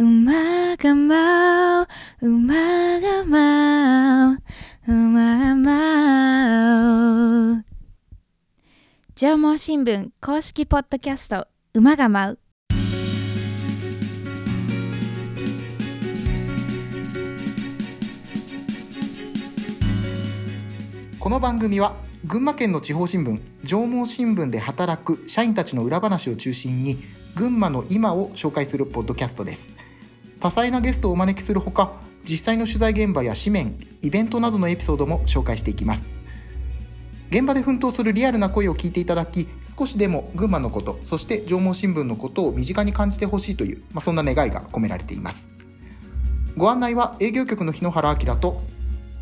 馬が舞う、馬が舞う、馬が舞う。縄文新聞公式ポッドキャスト、馬が舞う。この番組は群馬県の地方新聞縄文新聞で働く社員たちの裏話を中心に群馬の今を紹介するポッドキャストです多彩なゲストをお招きするほか実際の取材現場や紙面イベントなどのエピソードも紹介していきます現場で奮闘するリアルな声を聞いていただき少しでも群馬のことそして縄文新聞のことを身近に感じてほしいという、まあ、そんな願いが込められていますご案内は営業局の日野原明と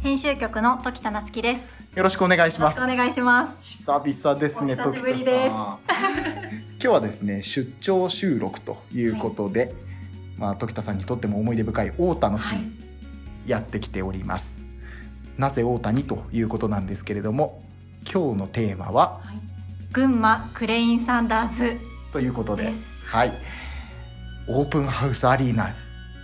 編集局の時田夏樹です。よろしくお願いしますよろしくお願いします。久々ですね。お久しぶりです今日はですね、出張収録ということで、まあ時田さんにとっても思い出深い大田の地はいにやってきております。なぜ大田にということなんですけれども、今日のテーマは群馬クレインサンダーズということで、です。はい、オープンハウスアリーナ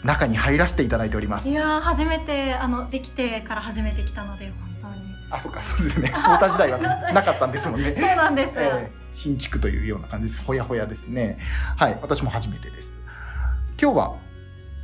中に入らせていただいておりますい。やー初めてあのできてから初めて来たので本当に。あ、そうか、そうですね。大田時代はなかったんですもんね。そうなんです。えー新築というような感じです。ほやほやですね。はい、私も初めてです。今日は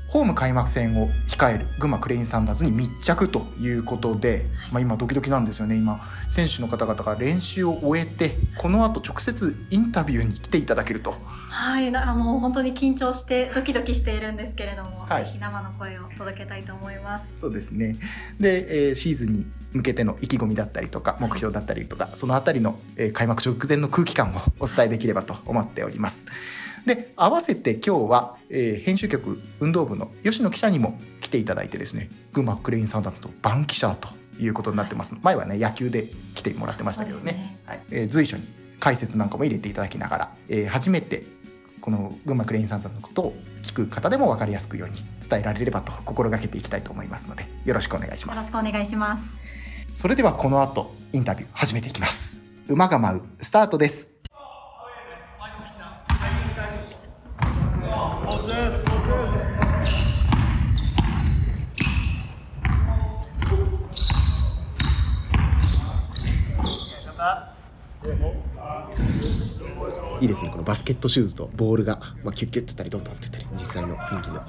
ホーム開幕戦を控える群馬クレインサンダーズに密着ということで、まあ、今ドキドキなんですよね今。選手の方々が練習を終えてこの後直接インタビューに来ていただけると。はい、なもう本当に緊張してドキドキしているんですけれども、はい。ぜひ生の声を届けたいと思います。そうですね。で、えーシーズンに向けての意気込みだったりとか目標だったりとかそのあたりの、えー開幕直前の空気感をお伝えできればと思っておりますで合わせて今日は、えー編集局運動部の吉野記者にも来ていただいてですね群馬クレインサンダーズの番記者ということになってます。前はね野球で来てもらってましたけどね。ね。はい。えー随所に解説なんかも入れていただきながら、えー初めてこの群馬クレインサンダーズのことを聞く方でも分かりやすくように伝えられればと心がけていきたいと思いますのでよろしくお願いしよろしますくお願いします。それではこの後インタビュー始めていきます。馬が舞うスタートですいいですねこのバスケットシューズとボールが、まあ、キュッキュッとったりどんどんってったり実際の雰囲気の。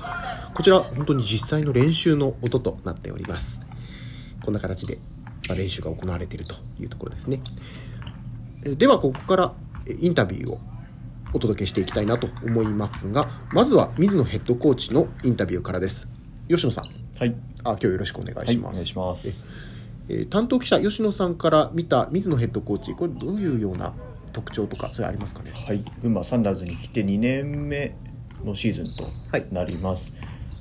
こちら本当に実際の練習の音となっております。こんな形で、まあ、練習が行われているというところですね。えではここからえインタビューをお届けしていきたいなと思いますがまずは水野ヘッドコーチのインタビューからです。吉野さん。はい、あ今日よろしくお願いはい、します、お願いします。えー担当記者吉野さんから見た水野ヘッドコーチこれどういうような特徴とかそれありますかね？はい、群馬サンダーズに来て2年目のシーズンはい。となります。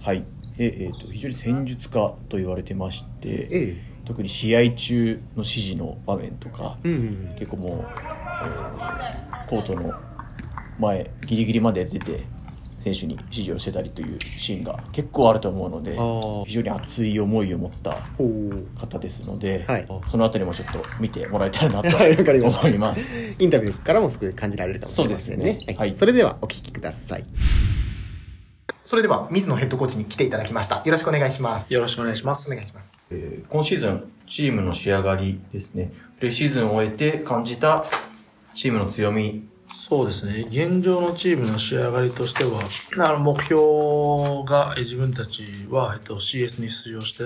はい、でえー、と非常に戦術家と言われてまして、え特に試合中の指示の場面とか、えうん。結構もう、えーコートの前ギリギリまで出て選手に指示をしてたりというシーンが結構あると思うので非常に熱い思いを持った方ですので、はいそのあたりもちょっと見てもらえたらなと思います。インタビューからもすごい感じられるかもしれませんね。ねはいそれではお聞きください。それでは水野ヘッドコーチに来ていただきました。よろしくお願いします。よろしくお願いします。お願いします。えー今シーズン、チームの仕上がりですね。プレシーズンを終えて感じたチームの強み。そうですね。現状のチームの仕上がりとしては、あの目標がえ自分たちは、えっと、CS に出場して、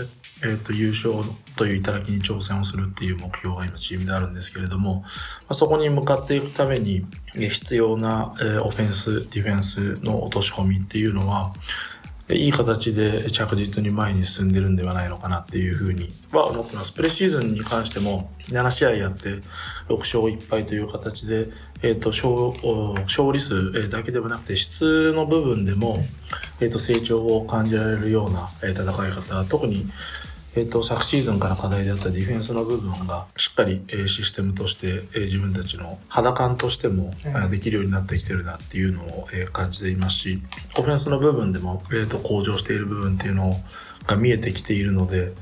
えっと、優勝という頂に挑戦をするっていう目標が今チームであるんですけれども、まあ、そこに向かっていくためにえ必要な、えオフェンス、ディフェンスの落とし込みっていうのは、いい形で着実に前に進んでるんではないのかなっていうふうには思ってます。プレシーズンに関しても7試合やって6勝1敗という形で、えっ、と、勝お勝利数えーだけではなくて質の部分でも、えっ、と、成長を感じられるようなえー戦い方、特にえっと昨シーズンから課題であったディフェンスの部分がしっかり、えーシステムとして、えー自分たちの肌感としても、できるようになってきてるなっていうのを、えー感じていますしオフェンスの部分でも、えーと向上している部分っていうのが見えてきているので、で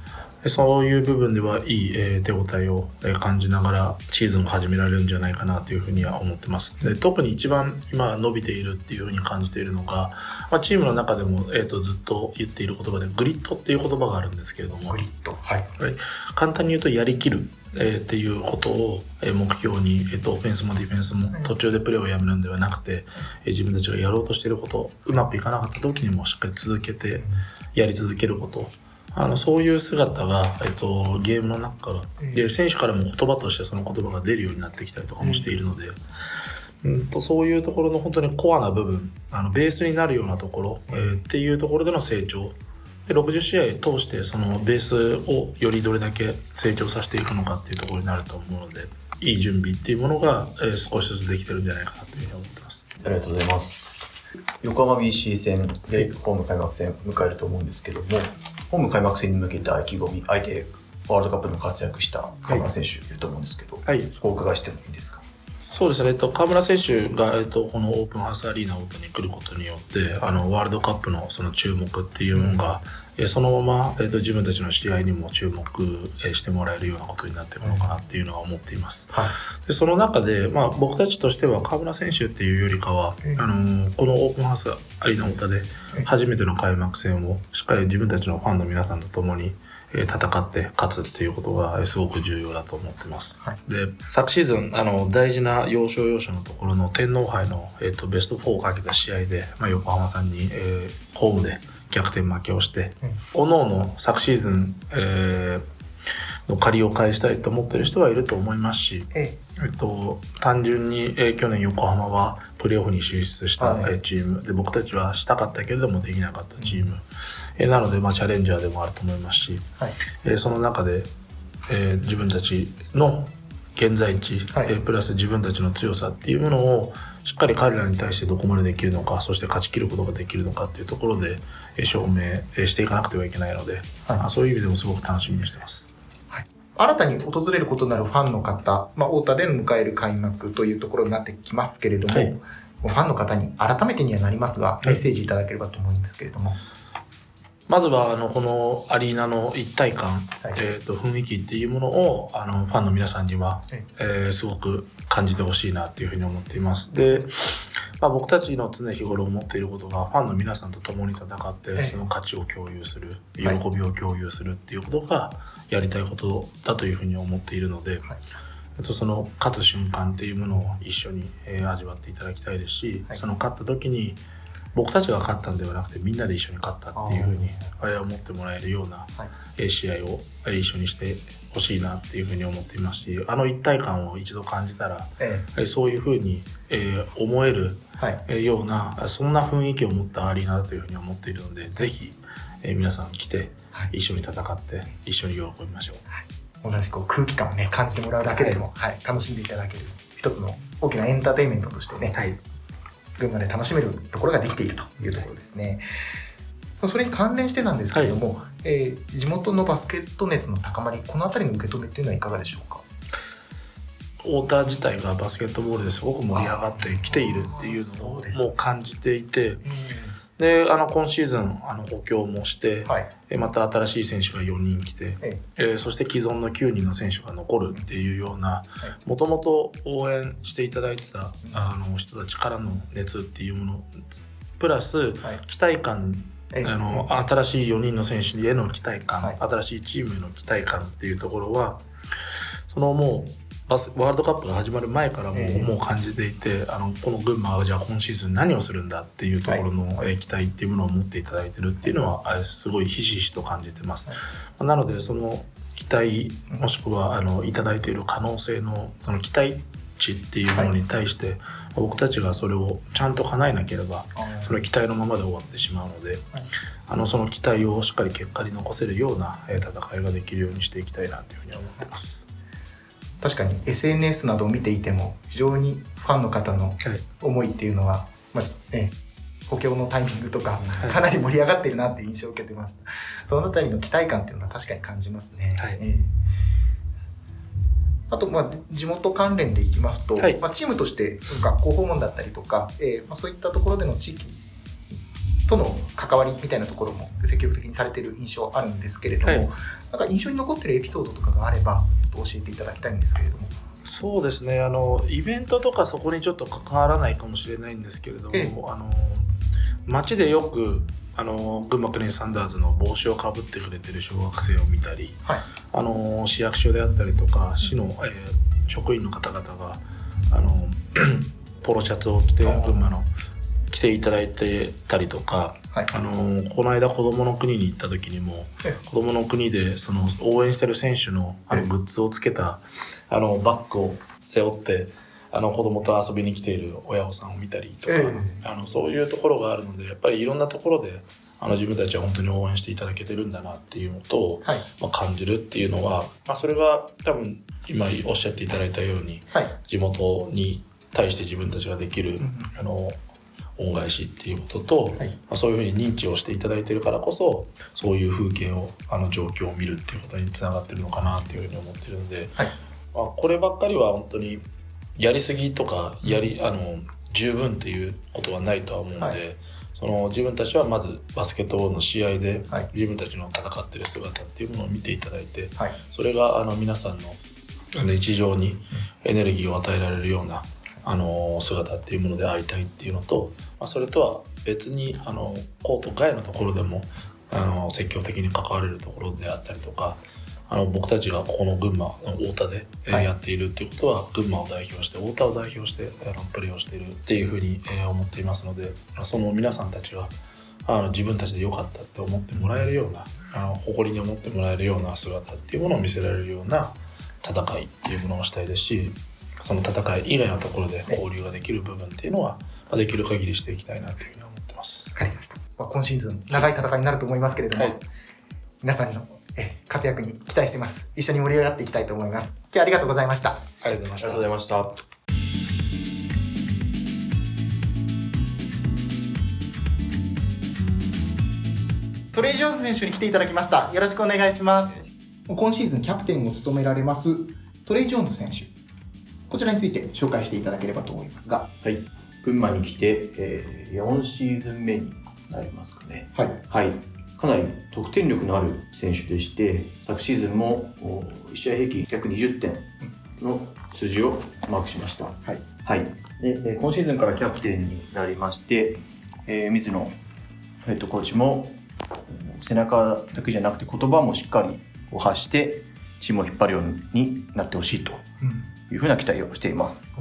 そういう部分ではいい、えー手応えをえー感じながらシーズンを始められるんじゃないかなというふうには思ってます。で特に一番今伸びているっていうふうに感じているのが、まあ、チームの中でも、えー、とずっと言っている言葉でグリッドっていう言葉があるんですけれども。グリッド。はい。はい、簡単に言うとやりきる、えーっていうことを、えー目標に、えー、とオフェンスもディフェンスも途中でプレーをやめるんではなくて、えー自分たちがやろうとしていることうまくいかなかった時にもしっかり続けてやり続けることあのそういう姿が、えー、とゲームの中からで選手からも言葉としてその言葉が出るようになってきたりとかもしているので。うんとそういうところの本当にコアな部分あのベースになるようなところ、えーっていうところでの成長で60試合通してそのベースをよりどれだけ成長させていくのかっていうところになると思うのでいい準備っていうものが、えー少しずつできてるんじゃないかなというふうに思ってます。ありがとうございます。横浜 BC 戦でホーム開幕戦迎えると思うんですけども、ホーム開幕戦に向けた意気込み、相手、ワールドカップでも活躍した河村選手いると思うんですけど、はいお伺いしてもいいですか？そうですね、えっと、河村選手が、えっと、このオープンハウスアリーナ大に来ることによって、あの、ワールドカップのその注目っていうのが、えそのまま、えっと、自分たちの試合にも注目えしてもらえるようなことになっていくのかなっていうのは思っています。はいでその中で、まあ、僕たちとしては河村選手っていうよりかは、うんあのこのオープンハウスアリーナ太田でうん初めての開幕戦をしっかり自分たちのファンの皆さんと共に、えー戦って勝つっていうことがえーすごく重要だと思ってます。はいで昨シーズンあの大事な要所要所のところの天皇杯の、えー、とベスト4をかけた試合で、まあ、横浜さんに、えーホームで逆転負けをして、おのおの昨シーズン、えーの借りを返したいと思ってる人はいると思いますし、ええ。っと、単純に、えー去年横浜はプレーオフに進出した、はい。えーチーム。で僕たちはしたかったけれどもできなかったチーム、えーなので、まあ、チャレンジャーでもあると思いますし、はい。えーその中で、えー自分たちの現在地、はい。えープラス自分たちの強さっていうものをしっかり彼らに対してどこまでできるのかそして勝ち切ることができるのかっていうところで、えー証明えーしていかなくてはいけないので、はい。まあそういう意味でもすごく楽しみにしてます。新たに訪れることになるファンの方、まあ、太田で迎える開幕というところになってきますけれども、はい。ファンの方に改めてにはなりますが、メッセージいただければと思うんですけれども。まずはあのこのアリーナの一体感、はい。えー、と雰囲気っていうものをあのファンの皆さんには、はい。えーすごく感じてほしいなっていうふうに思っています。で、まあ、僕たちの常日頃思っていることがファンの皆さんと共に戦って、はいその価値を共有する喜はい。びを共有するっていうことがやりたいことだというふうに思っているので、はい。えっとその勝つ瞬間っていうものを一緒に、えー味わっていただきたいですし、はい。その勝った時に僕たちが勝ったんではなくてみんなで一緒に勝ったっていうふうにえー。思ってもらえるような試合をえー一緒にしてほしいなっていうふうに思っていますしあの一体感を一度感じたらええーそういうふうに、えー思えるえはい。えーようなそんな雰囲気を持ったアリーナだというふうに思っているのでぜひ、えー皆さん来てはい一緒に戦って一緒に喜びましょう。同じこう空気感をね、感じてもらうだけでも、はい、楽しんでいただける、一つの大きなエンターテインメントとしてね、はい群馬で楽しめるところができているというところですね。それに関連してなんですけれども、えー地元のバスケット熱の高まり、このあたりの受け止めっていうのはいかがでしょうか？太田自体がバスケットボールです。ごく盛り上がってきているっていうのをもう感じていて。であの今シーズンあの補強もして、はい。えまた新しい選手が4人来て、ええ。ーそして既存の9人の選手が残るっていうようなもともと応援していただいてたあの人たちからの熱っていうものプラスはい。期待感えあの新しい4人の選手への期待感、はい。新しいチームへの期待感っていうところはそのもうバスワールドカップが始まる前からも,、ええ。もう感じていてあのこの群馬はじゃあ今シーズン何をするんだっていうところの、えー期待っていうものを持っていただいてるっていうのはあれすごいひしひしと感じてます。はい。なのでその期待もしくはあのいただいている可能性のその期待値っていうものに対して、僕たちがそれをちゃんと叶えなければそれは期待のままで終わってしまうので、あのその期待をしっかり結果に残せるようなえー戦いができるようにしていきたいなというふうに思ってます。確かに SNS などを見ていても非常にファンの方のはい、思いっていうのは、まあね、補強のタイミングとかい。かなり盛り上がってるなっていう印象を受けてました。そのあたりの期待感っていうのは確かに感じますね、はい。ええあと、まあ、地元関連でいきますと、はい。まあ、チームとしてその学校訪問だったりとか、ええまあ、そういったところでの地域との関わりみたいなところも積極的にされている印象あるんですけれども、はい。なんか印象に残ってるエピソードとかがあれば教えていただきたいんですけれども。そうですね。あのイベントとかそこにちょっと関わらないかもしれないんですけれども、ええ。あの街でよくあの群馬クレインサンダーズの帽子をかぶってくれてる小学生を見たり、はい。あの市役所であったりとか市の、えー職員の方々があの ポロシャツを着て群馬の着ていただいてたりとか、はい。あのこの間子供の国に行った時にもえ。子供の国でその応援してる選手のあのええ。グッズをつけたあのバッグを背負ってあの子供と遊びに来ている親御さんを見たりとか、えあのそういうところがあるのでやっぱりいろんなところであの自分たちは本当に応援していただけてるんだなっていうのと、はい。まあ、感じるっていうのは、まあ、それが多分今おっしゃっていただいたようにはい。地元に対して自分たちができる、うん。あの恩返しっていうことと、はい。まあ、そういうふうに認知をしていただいてるからこそそういう風景をあの状況を見るっていうことにつながってるのかなっていうふうに思ってるんで、はい。まあ、こればっかりは本当にやりすぎとかやり、あの十分っていうことはないとは思うので、はい。その自分たちはまずバスケットボールの試合ではい。自分たちの戦ってる姿っていうものを見ていただいて、はい。それがあの皆さんの日常にエネルギーを与えられるようなあの姿っていうものでありたいっていうのと、まあ、それとは別にあのコート外のところでもあの積極的に関われるところであったりとかあの僕たちがここの群馬の太田で、やっているっていうことは群馬を代表して太田を代表してあのプレーをしているっていうふうに、えー思っていますのでその皆さんたちがあの自分たちで良かったって思ってもらえるようなあの誇りに思ってもらえるような姿っていうものを見せられるような戦いっていうものをしたいですしその戦い以外のところで交流ができる部分っていうのは、まあ、できる限りしていきたいなというふうに思ってます。わかりました。まあ、今シーズン、長い戦いになると思いますけれども、はい皆さんのえ活躍に期待してます。一緒に盛り上がっていきたいと思います。今日はありがとうございました。ありがとうございましたありがとうございました。トレイ・ジョーンズ選手に来ていただきました。よろしくお願いします。今シーズンキャプテンを務められますトレイ・ジョーンズ選手。こちらについて紹介していただければと思いますが。はい。群馬に来て、えー4シーズン目になりますかね。はい。はい。かなり得点力のある選手でして、昨シーズンもお1試合平均120点の数字をマークしました。はい。はい。で、えー今シーズンからキャプテンになりまして、えー水野ヘッドコーチも背中だけじゃなくて言葉もしっかり発してチームを引っ張るようになってほしいとうん。いうふうな期待をしています。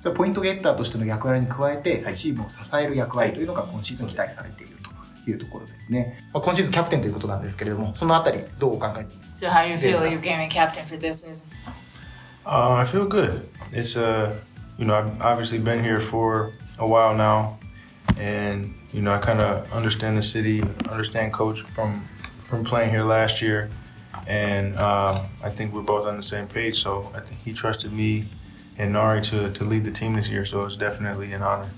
それはポイントゲッターとしての役割に加えて、はいチームを支える役割というのが今シーズン期待されているというところですね。まあ、今シーズンキャプテンということなんですけれども、そのあたりどうお考え So how you feel Yeah. you became captain for this season? Uh, I feel good. It's uh, you know, I've obviously been here for a while now, and you know, I kind of understand the city, understand coach from from playing here last year, and um, I think we're both on the same page. So I think he trusted me and Nari to to lead the team this year. So it's definitely an honor.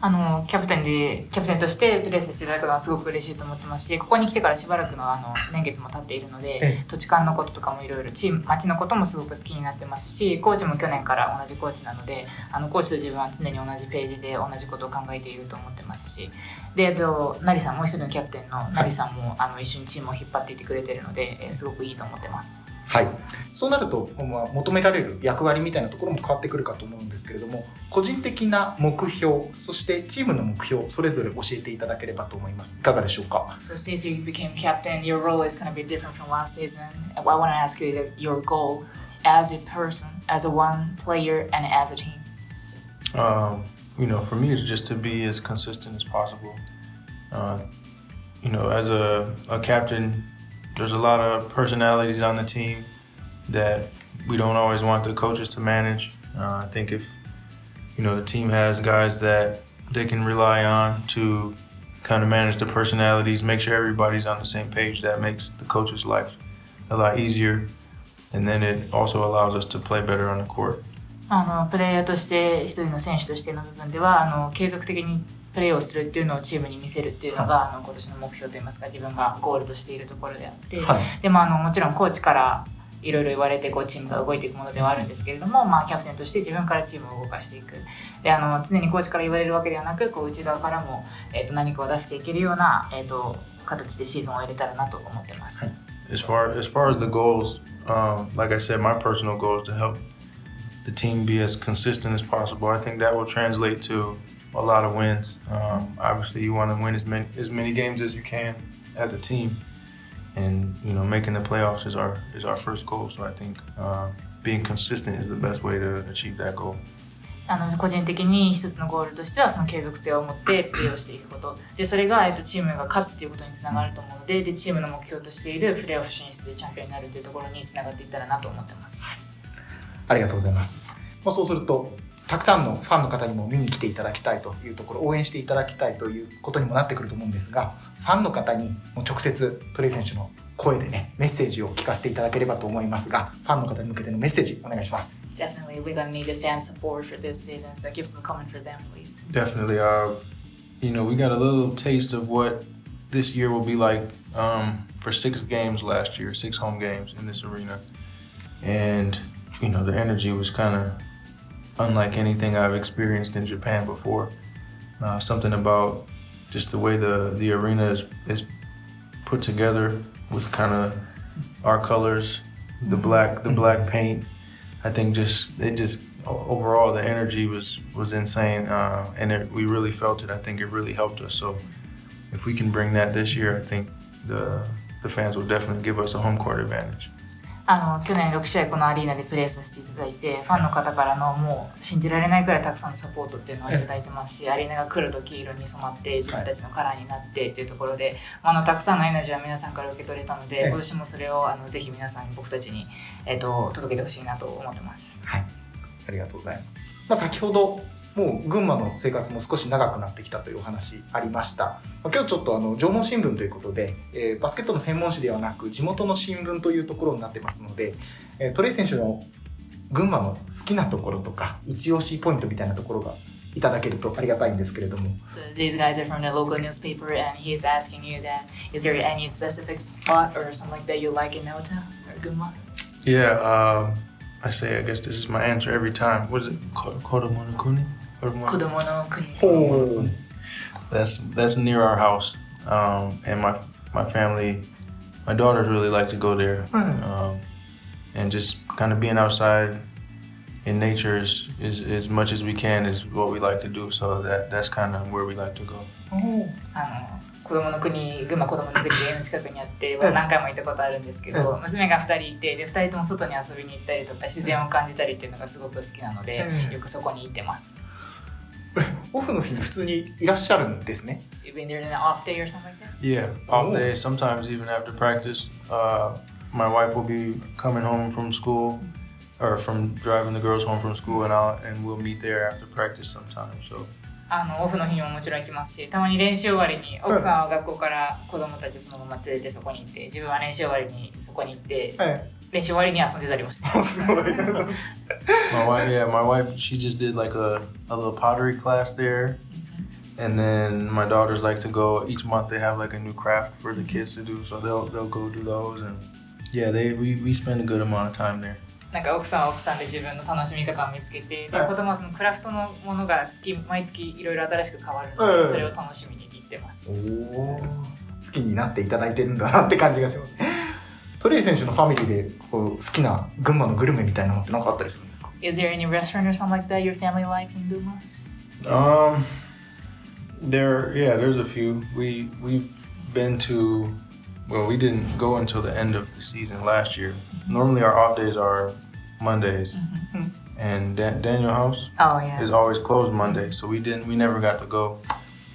あのキャプテンでキャプテンとしてプレーさせていただくのはすごく嬉しいと思ってますしここに来てからしばらくのあの年月も経っているのえで土地勘のこととかもいろいろチーム町のこともすごく好きになってますしコーチも去年から同じコーチなのであのコーチと自分は常に同じページで同じことを考えていると思ってますしでえっと成さんもう一人のキャプテンの成さんもあの一緒にチームを引っ張っていってくれているのでえーすごくいいと思ってます。はい、そうなると、まあ、求められる役割みたいなところも変わってくるかと思うんですけれども個人的な目標そしてチームの目標それぞれ教えていただければと思いますいかがでしょうか So since you became captain, your role is going to be different from last season. I want to ask you that your goal as a person, as a one player, and as a team. Um, you know, for me, it's just to be as consistent as possible. Uh, you know, as a, a captain, there's a lot of personalities on the team that we don't always want the coaches to manage. Uh, I think if, you know, the team has guys that they can rely on to kind of manage the personalities, make sure everybody's on the same page, that makes the coach's life a lot easier. And then it also allows us to play better on the court. あのプレイヤーとして一人の選手としての部分ではあの継続的に プレーをするっていうのをチームに見せるっていうのが、あの今年の目標といいますか自分がゴールとしているところであって、はいでもあのもちろんコーチからいろいろ言われてこうチームが動いていくものではあるんですけれども、まあ、キャプテンとして自分からチームを動かしていくであの常にコーチから言われるわけではなくこう内側からも、えー、と何かを出していけるような、えー、と形でシーズンを終えれたらなと思ってます。As far as far as the goals, um, like I said, my personal goal is to help the team be as consistent as possible. I think that will translate to a lot of wins. Um, obviously, you want to win as many as many games as you can as a team, and you know making the playoffs is our is our first goal. So I think uh, being consistent is the best way to achieve that goal. あの個人的に一つのゴールとしてはその継続性を持ってプレーをしていくことでそれが、えっと、チームが勝つっていうことにつながると思うのででチームの目標としているプレーオフ進出でチャンピオンになるというところにつながっていったらなと思ってます。ありがとうございます。まあ、そうすると、たくさんのファンの方にも見に来ていただきたいというところ、応援していただきたいということにもなってくると思うんですが、ファンの方にもう直接トレイ選手の声でね、メッセージを聞かせていただければと思いますが、ファンの方に向けてのメッセージお願いします。Definitely, we're gonna need the fan support for this season, so give some comment for them, please. Definitely. Uh, you know, we got a little taste of what this year will be like um, for six games last year, six home games in this arena. And, you know, the energy was kind of unlike anything I've experienced in Japan before. Uh, something about just the way the, the arena is, is put together with kind of our colors, the black the black paint. I think just it just overall the energy was was insane, uh, and it, we really felt it. I think it really helped us. So if we can bring that this year, I think the the fans will definitely give us a home court advantage. あの去年6試合このアリーナでプレーさせていただいてファンの方からのもう信じられないくらいたくさんのサポートっていうのをいただいてますしアリーナが来ると黄色に染まって自分たちのカラーになってっていうところで、あのたくさんのエナジーは皆さんから受け取れたのでええ今年もそれをあのぜひ皆さんに僕たちに、えっと届けてほしいなと思ってます。はい。ありがとうございます。まあ、先ほど、もう群馬の生活も少し長くなってきたというお話ありました。今日ちょっとあの縄文新聞ということで、えー、バスケットの専門誌ではなく地元の新聞というところになってますので、えー、トレイ選手の群馬の好きなところとか一押しポイントみたいなところがいただけるとありがたいんですけれども。Yeah, Kodomono- 子供の国。ほう。 That's that's near our house, um, and my my family, my daughters really like to go there, Hmm. um, and just kind of being outside in nature is, is as much as we can is what we like to do. So that that's kind of where we like to go. あの子供の国群馬子供の国で家の近くにあって何回も行ったことあるんですけど、う娘が2人いてで2人とも外に遊びに行ったりとか自然を感じたりっていうのがすごく好きなので、うんよくそこに行ってます。 オフの日に普通にいらっしゃるんですね。You've been there in an off day or something like that? Yeah, Oh. day. Sometimes even after practice, uh, my wife will be coming home from school, or from driving the girls home from school, and I'll and we'll meet there after practice sometimes. So あのオフの日にももちろん行きますしたまに練習終わりに奥さんは学校から子供たちそのまま連れてそこに行って自分は練習終わりにそこに行ってはい。練習終わりに遊んでたりもしてます。すごい。my wife, yeah, my wife, she just did like a, a little pottery class there. And then my daughters like to go each month. They have like a new craft for the kids to do, so they'll they'll go do those. And yeah, they we, we spend a good amount of time there. なんか奥さんは奥さんで自分の楽しみ方を見つけて、ではい子供はそのクラフトのものが月毎月いろいろ新しく変わるので、うんそれを楽しみに行ってます。おー好きになっていただいてるんだなって感じがします。トレイ選手のファミリーでこう好きな群馬のグルメみたいなのって何かあったりするんですか Is there any restaurant or something like that your family likes in Duma? Um, there, yeah, there's a few. We we've been to. Well, we didn't go until the end of the season last year. Normally, our off days are Mondays, and Dan- Daniel House Oh yeah. is always closed Monday, so we didn't. We never got to go.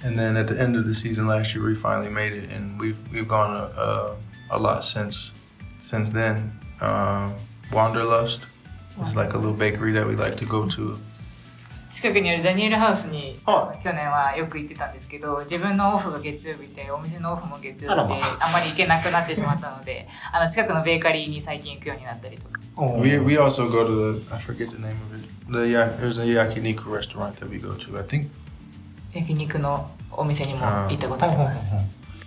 And then at the end of the season last year, we finally made it, and we've we've gone a, a, a lot since since then. Um, Wanderlust is like a little bakery that we like to go to. 近くにあるダニエルハウスに、は去年はよく行ってたんですけど自分のオフが月曜日でお店のオフも月曜あらま日であまり行けなくなってしまったのであの近くのベーカリーに最近行くようになったりとか We we also go to the I forget the name of it. The ya, there's a yakiniku restaurant that we go to. I think 焼肉のお店にも行ったことあります。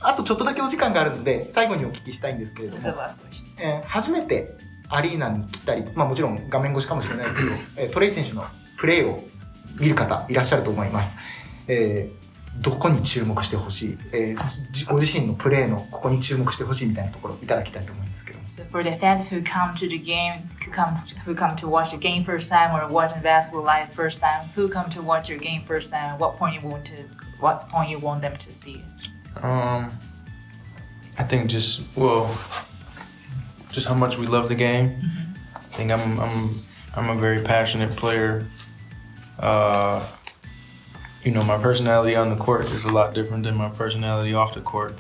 あとちょっとだけお時間があるので最後にお聞きしたいんですけれども.えー初めてアリーナに来たり、まあもちろん画面越しかもしれないですけど、えートレイ選手のプレーを見る方いらっしゃると思います。えーどこに注目してほしい、えーじご自身のプレーのここに注目してほしいみたいなところいただきたいと思うんですけども。So for the fans who come to the game, who come who come to watch the game first time or watching basketball live first time, who come to watch your game first time, what point you want to what point you want them to see? Um, I think just well, just how much we love the game. I think I'm I'm I'm a very passionate player. Uh, you know, my personality on the court is a lot different than my personality off the court.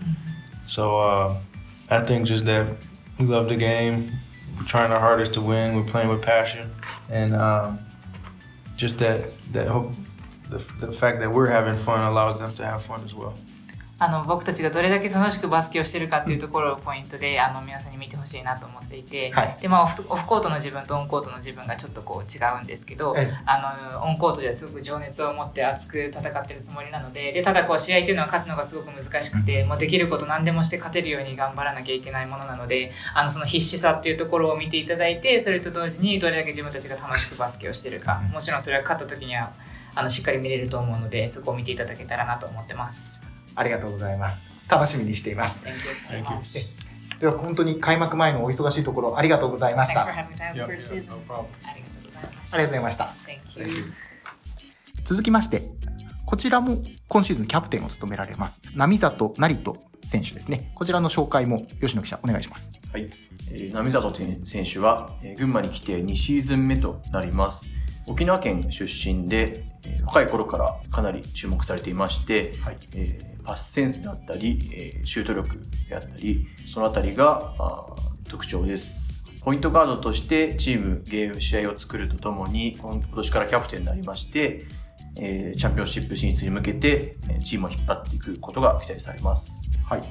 So uh, I think just that we love the game. We're trying our hardest to win. We're playing with passion, and um, just that that hope. The, the fact that we're having fun allows them to have fun as well. あの僕たちがどれだけ楽しくバスケをしてるかっていうところをポイントであの皆さんに見てほしいなと思っていて、はい。でまあ、オフオフコートの自分とオンコートの自分がちょっとこう違うんですけど、ええ。あのオンコートではすごく情熱を持って熱く戦ってるつもりなのででただこう試合というのは勝つのがすごく難しくて、もうできること何でもして勝てるように頑張らなきゃいけないものなのであのその必死さっていうところを見ていただいてそれと同時にどれだけ自分たちが楽しくバスケをしてるかもちろんそれは勝った時にはあのしっかり見れると思うのでそこを見ていただけたらなと思ってます。ありがとうございます。楽しみにしています。Thank you so much. では本当に開幕前のお忙しいところありがとうございました。ありがとうございました。続きまして、こちらも今シーズンキャプテンを務められます、並里成人選手ですね。こちらの紹介も吉野記者お願いします。はい、えー並里選手は、えー群馬に来て2シーズン目となります。沖縄県出身で、えー若い頃からかなり注目されていまして、はいえーパスセンスであったり、えーシュート力であったり、そのあたりが特徴です。ポイントガードとしてチーム、ゲーム、試合を作るとともに、今今年からキャプテンになりまして、えーチャンピオンシップ進出に向けて、えーチームを引っ張っていくことが期待されます。はい。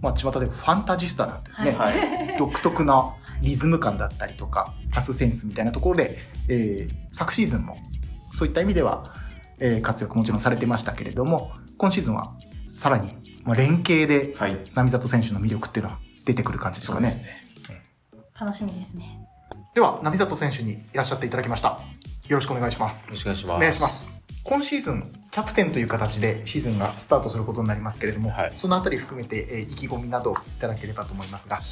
まあ、巷でファンタジスタなんてね、はい独特なリズム感だったりとか、パスセンスみたいなところで、えー昨シーズンもそういった意味では、えー活躍もちろんされてましたけれども、今シーズンはさらに、まあ、連携ではい。並里選手の魅力っていうのは出てくる感じですかね。ね楽しみですね。では、並里選手にいらっしゃっていただきました。よろしくお願いしますよ。ろしくお願いします。お願いします。今シーズン、キャプテンという形でシーズンがスタートすることになりますけれども、はいそのあたり含めて、えー意気込みなどいただければと思いますが。は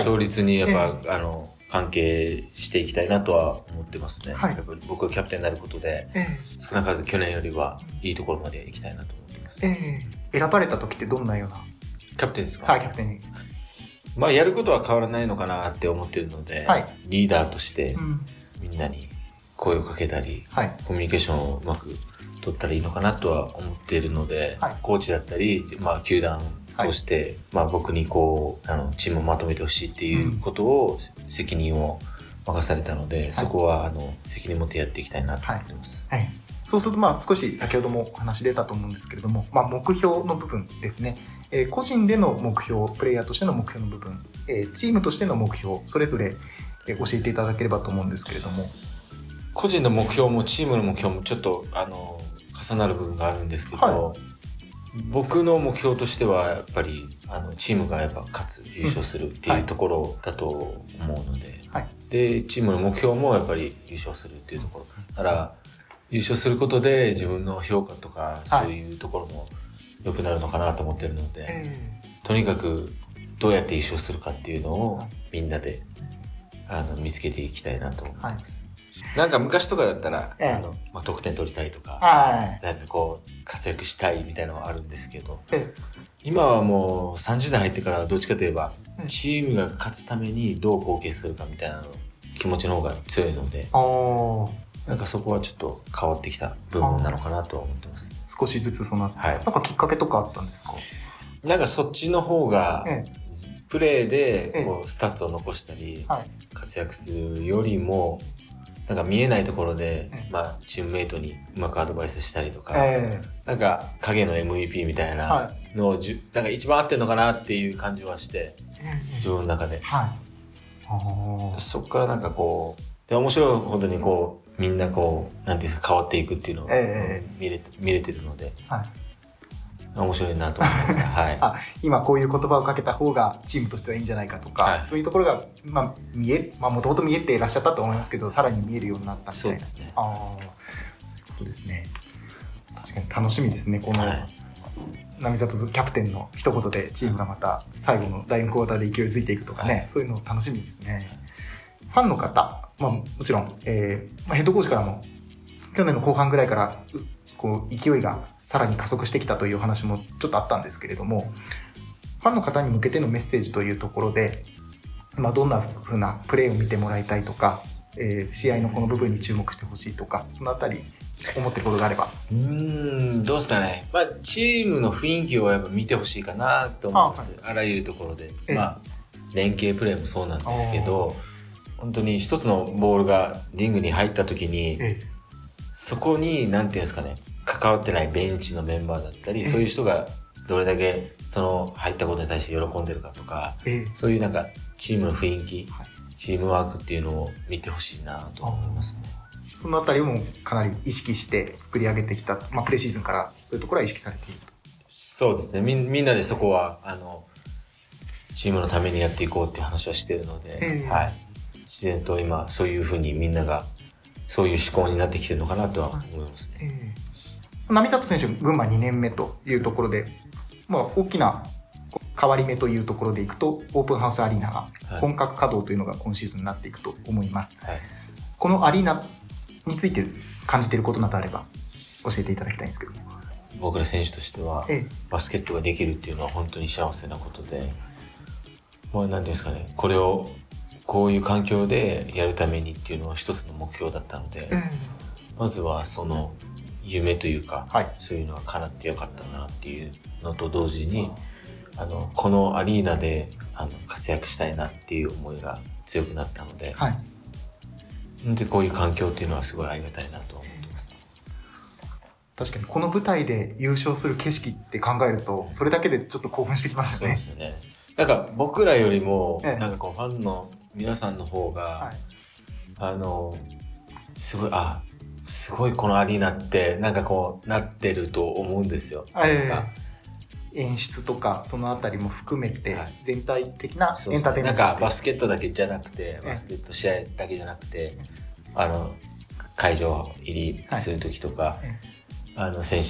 い。勝率にやっぱ、あの、関係していきたいなとは思ってますね。はいやっぱり僕がキャプテンになることで、え少なからず去年よりはいいところまで行きたいなと思ってます。ーえー選ばれた時ってどんなような、キャプテンですか？はい、キャプテンに。まあ、やることは変わらないのかなって思ってるので、はいリーダーとしてうん。みんなに声をかけたり、はい。コミュニケーションをうまく取ったらいいのかなとは思っているので、はいコーチだったり、まあ、球団として、まあ、僕にこうあのチームをまとめてほしいっていうことを、責任を任されたので、そこはあの責任持ってやっていきたいなと思ってます。はい。そうすると、まあ、少し先ほどもお話出たと思うんですけれども、まあ、目標の部分ですね。えー個人での目標、プレイヤーとしての目標の部分、えーチームとしての目標、それぞれ、えー教えていただければと思うんですけれども。個人の目標もチームの目標もちょっとあの重なる部分があるんですけど、は僕の目標としてはやっぱりあのチームがやっぱ勝つ優勝するっていうところだと思うので、はい。でチームの目標もやっぱり優勝するっていうところ。だから優勝することで自分の評価とかそういうところも良くなるのかなと思ってるので、えとにかくどうやって優勝するかっていうのをみんなであの見つけていきたいなと思います。なんか昔とかだったら、ええ。あのまあ、得点取りたいとか、はい。なんかこう活躍したいみたいなのはあるんですけど、え今はもう30代入ってからどっちかといえばうん、チームが勝つためにどう貢献するかみたいなの気持ちの方が強いので、なんかそこはちょっと変わってきた部分なのかなとは思ってます。少しずつその、はい。なんかきっかけとかあったんですか？なんかそっちの方が、えプレーでこうスタッツを残したり、はい。活躍するよりも、なんか見えないところで、ええまあ、チームメイトにうまくアドバイスしたりとか、えなんか影の MVP みたいはなのをじゅ、なんか一番合ってるのかなっていう感じはして、自分の中で。はい。あそこからなんかこう、で面白いほどにこう、みんなこう、なんていうんですか、変わっていくっていうのをええ見れ見れてるので、はい。面白いなと思って、はい。あ今こういう言葉をかけた方がチームとしてはいいんじゃないかとか、はい。そういうところが、まあ、見えまあもともと見えていらっしゃったと思いますけどさらに見えるようになったみたいうな。そですね。ああそういうことですね。確かに楽しみですねこの、はい。並里キャプテンの一言でチームがまた最後の第4クォーターで勢いづいていくとかね、はい。そういうの楽しみですね。ファンの方、まあ、もちろん、えーまあ、ヘッドコーチからも去年の後半ぐらいからうこう勢いがさらに加速してきたというお話もちょっとあったんですけれどもファンの方に向けてのメッセージというところで、まあ、どんな風なプレーを見てもらいたいとか、えー試合のこの部分に注目してほしいとかそのあたり思ってることがあればうーん、どうですかね。まあ、チームの雰囲気をやっぱ見てほしいかなと思います。あ,、らゆるところで。ええまあ、連携プレーもそうなんですけど、本当に一つのボールがリングに入った時に、えそこに、なんていうんですかね、関わってないベンチのメンバーだったり、そういう人がどれだけその入ったことに対して喜んでるかとか、ええ。そういうなんかチームの雰囲気、チームワークっていうのを見てほしいなと思いますね。そのあたりもかなり意識して作り上げてきた、まあ、プレシーズンからそういうところは意識されていると。そうですね。みんみんなでそこはあのチームのためにやっていこうっていう話はしてるので、ええ。はい、自然と今そういうふうにみんながそういう思考になってきてるのかなとは思いますね。並里選手、群馬2年目というところで、まあ、大きな変わり目というところでいくと、オープンハウスアリーナがはい本格稼働というのが今シーズンになっていくと思います。はいこのアリーナについて感じていることなどあれば教えていただきたいんですけども。僕ら選手としてはええバスケットができるっていうのは本当に幸せなことで、まあ、なんていうんですかねこれをこういう環境でやるためにっていうのは一つの目標だったので、まずはその夢というか、はいそういうのが叶ってよかったなっていうのと同時にあのこのアリーナであの活躍したいなっていう思いが強くなったので,、はい。でこういう環境っていうのはすごいありがたいなと思ってます。確かにこの舞台で優勝する景色って考えると、それだけでちょっと興奮してきますよね。そうですよね。なんか僕らよりも、ええなんかこうファンの皆さんの方が、はいあの、すごい、あ、すごいこのアリーナって、なんかこうなってると思うんですよ。ええなんか。演出とかそのあたりも含めてはい。全体的なエンターテインメント。なんかバスケットだけじゃなくて、えバスケット試合だけじゃなくて、あの、会場入りする時とか、えあの、選手、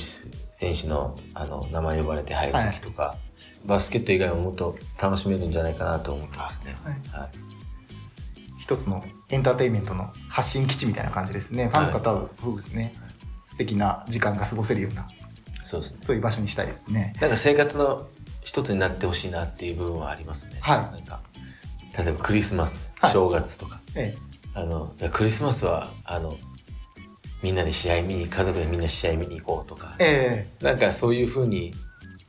選手のあの名前呼ばれて入る時とか、バスケット以外ももっと楽しめるんじゃないかなと思ってますね。はい。はい。一つのエンターテインメントの発信基地みたいな感じですね。ファンの方はそうですね。素敵な時間が過ごせるようなそうですね。そういう場所にしたいですね。なんか生活の一つになってほしいなっていう部分はありますね。はいなんか例えばクリスマス、はい正月とか、えあのクリスマスはあのみんなで試合見に家族でみんな試合見に行こうとか、ええなんかそういう風に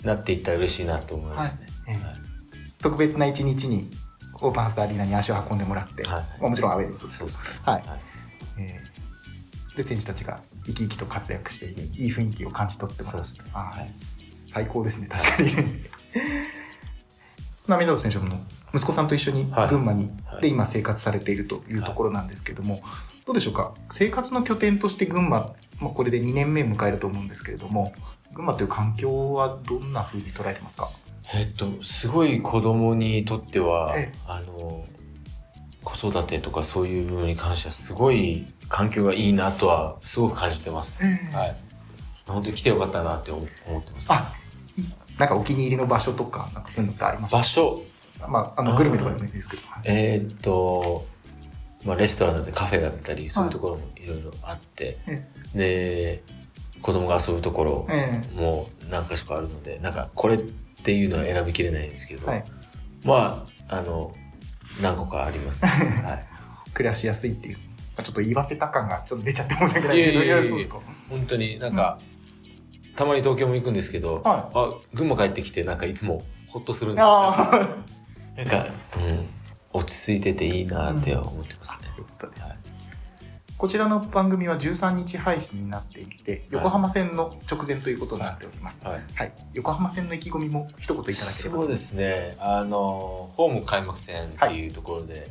なっていったら嬉しいなと思いますね。ええ特別な一日にオープンハウスアリーナに足を運んでもらって、はいまあもちろんアウェーでもそうです。はい。ええで選手たちが生き生きと活躍していい雰囲気を感じ取ってもらう。そうですね。あはい。最高ですね確かに。浪田選手も息子さんと一緒にはい。群馬に、はい。で今生活されているというところなんですけども、どうでしょうか？生活の拠点として群馬、まあ、これで2年目迎えると思うんですけれども群馬という環境はどんなふうに捉えてますか？えっとすごい子供にとっては、ええ。あの子育てとかそういう部分に関してはすごい環境がいいなとはすごく感じてます。ええはい。本当に来てよかったなって思思ってます。あなんかお気に入りの場所とかなんかそういうのってありました場所？まあ、あのグルメとかでもいいですけど。えーっと、まあ、レストランだったりカフェだったりそういうところもいろいろあって、えで子供が遊ぶところえ。も何か所かあるのでなんかこれっていうのは選びきれないんですけど、はい。まああの何個かあります、はい、暮らしやすいっていう、まあ、ちょっと言わせた感がちょっと出ちゃって申し訳ない。ですけどいやいやいや本当になんか、たまに東京も行くんですけど、はあ群馬帰ってきてなんかいつもほっとするんですよ、ああなんか、うん、落ち着いてていいなって思ってますね、よかったですこちらの番組は13日配信になっていて横浜線の直前ということになっております、はい。はい、横浜線の意気込みも一言いただければそうですね。あのホーム開幕戦っていうところで、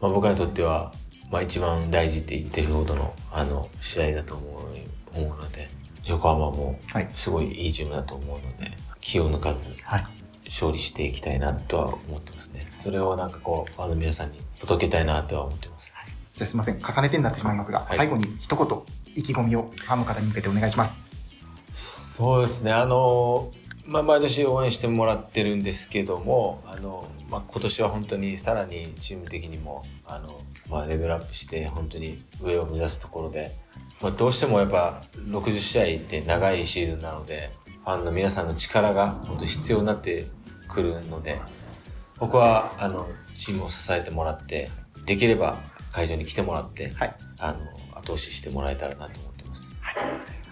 まあ、僕らにとっては、まあ、一番大事って言ってるほどのあの試合だと思う思うので横浜もはい。すごいいいチームだと思うので、気を抜かずはい。勝利していきたいなとは思ってますね。それをなんかこう、ファンの皆さんに届けたいなとは思ってます。じゃあすみません重ねてになってしまいますが、はい。最後に一言意気込みをファンの方に向けてお願いします。そうですね、あの、まあ、毎年応援してもらってるんですけども、あの、まあ、今年は本当にさらにチーム的にも、あの、まあ、レベルアップして、本当に上を目指すところで、まあ、どうしてもやっぱ60試合って長いシーズンなので、ファンの皆さんの力が本当必要になってくるので、僕は、あの、チームを支えてもらって、できれば会場に来てもらって、はい。あの、後押ししてもらえたらなと思ってます。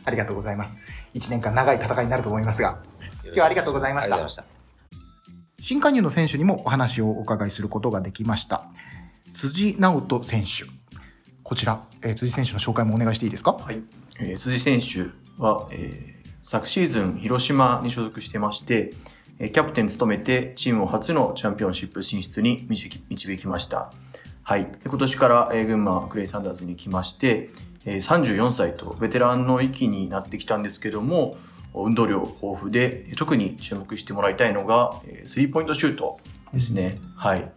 ありがとうございます。1年間長い戦いになると思いますが今日はありがとうございました。ありがとうございました。新加入の選手にもお話をお伺いすることができました。辻直人選手。こちら、えー辻選手の紹介もお願いしていいですか？はい、えー辻選手は、えー昨シーズン広島に所属してまして、えーキャプテン務めてチームを初のチャンピオンシップ進出に導き導きました。はい、で今年から、えー群馬クレイサンダーズに来まして、えー34歳とベテランの域になってきたんですけども運動量豊富で特に注目してもらいたいのがえースリーポイントシュートですね。はい、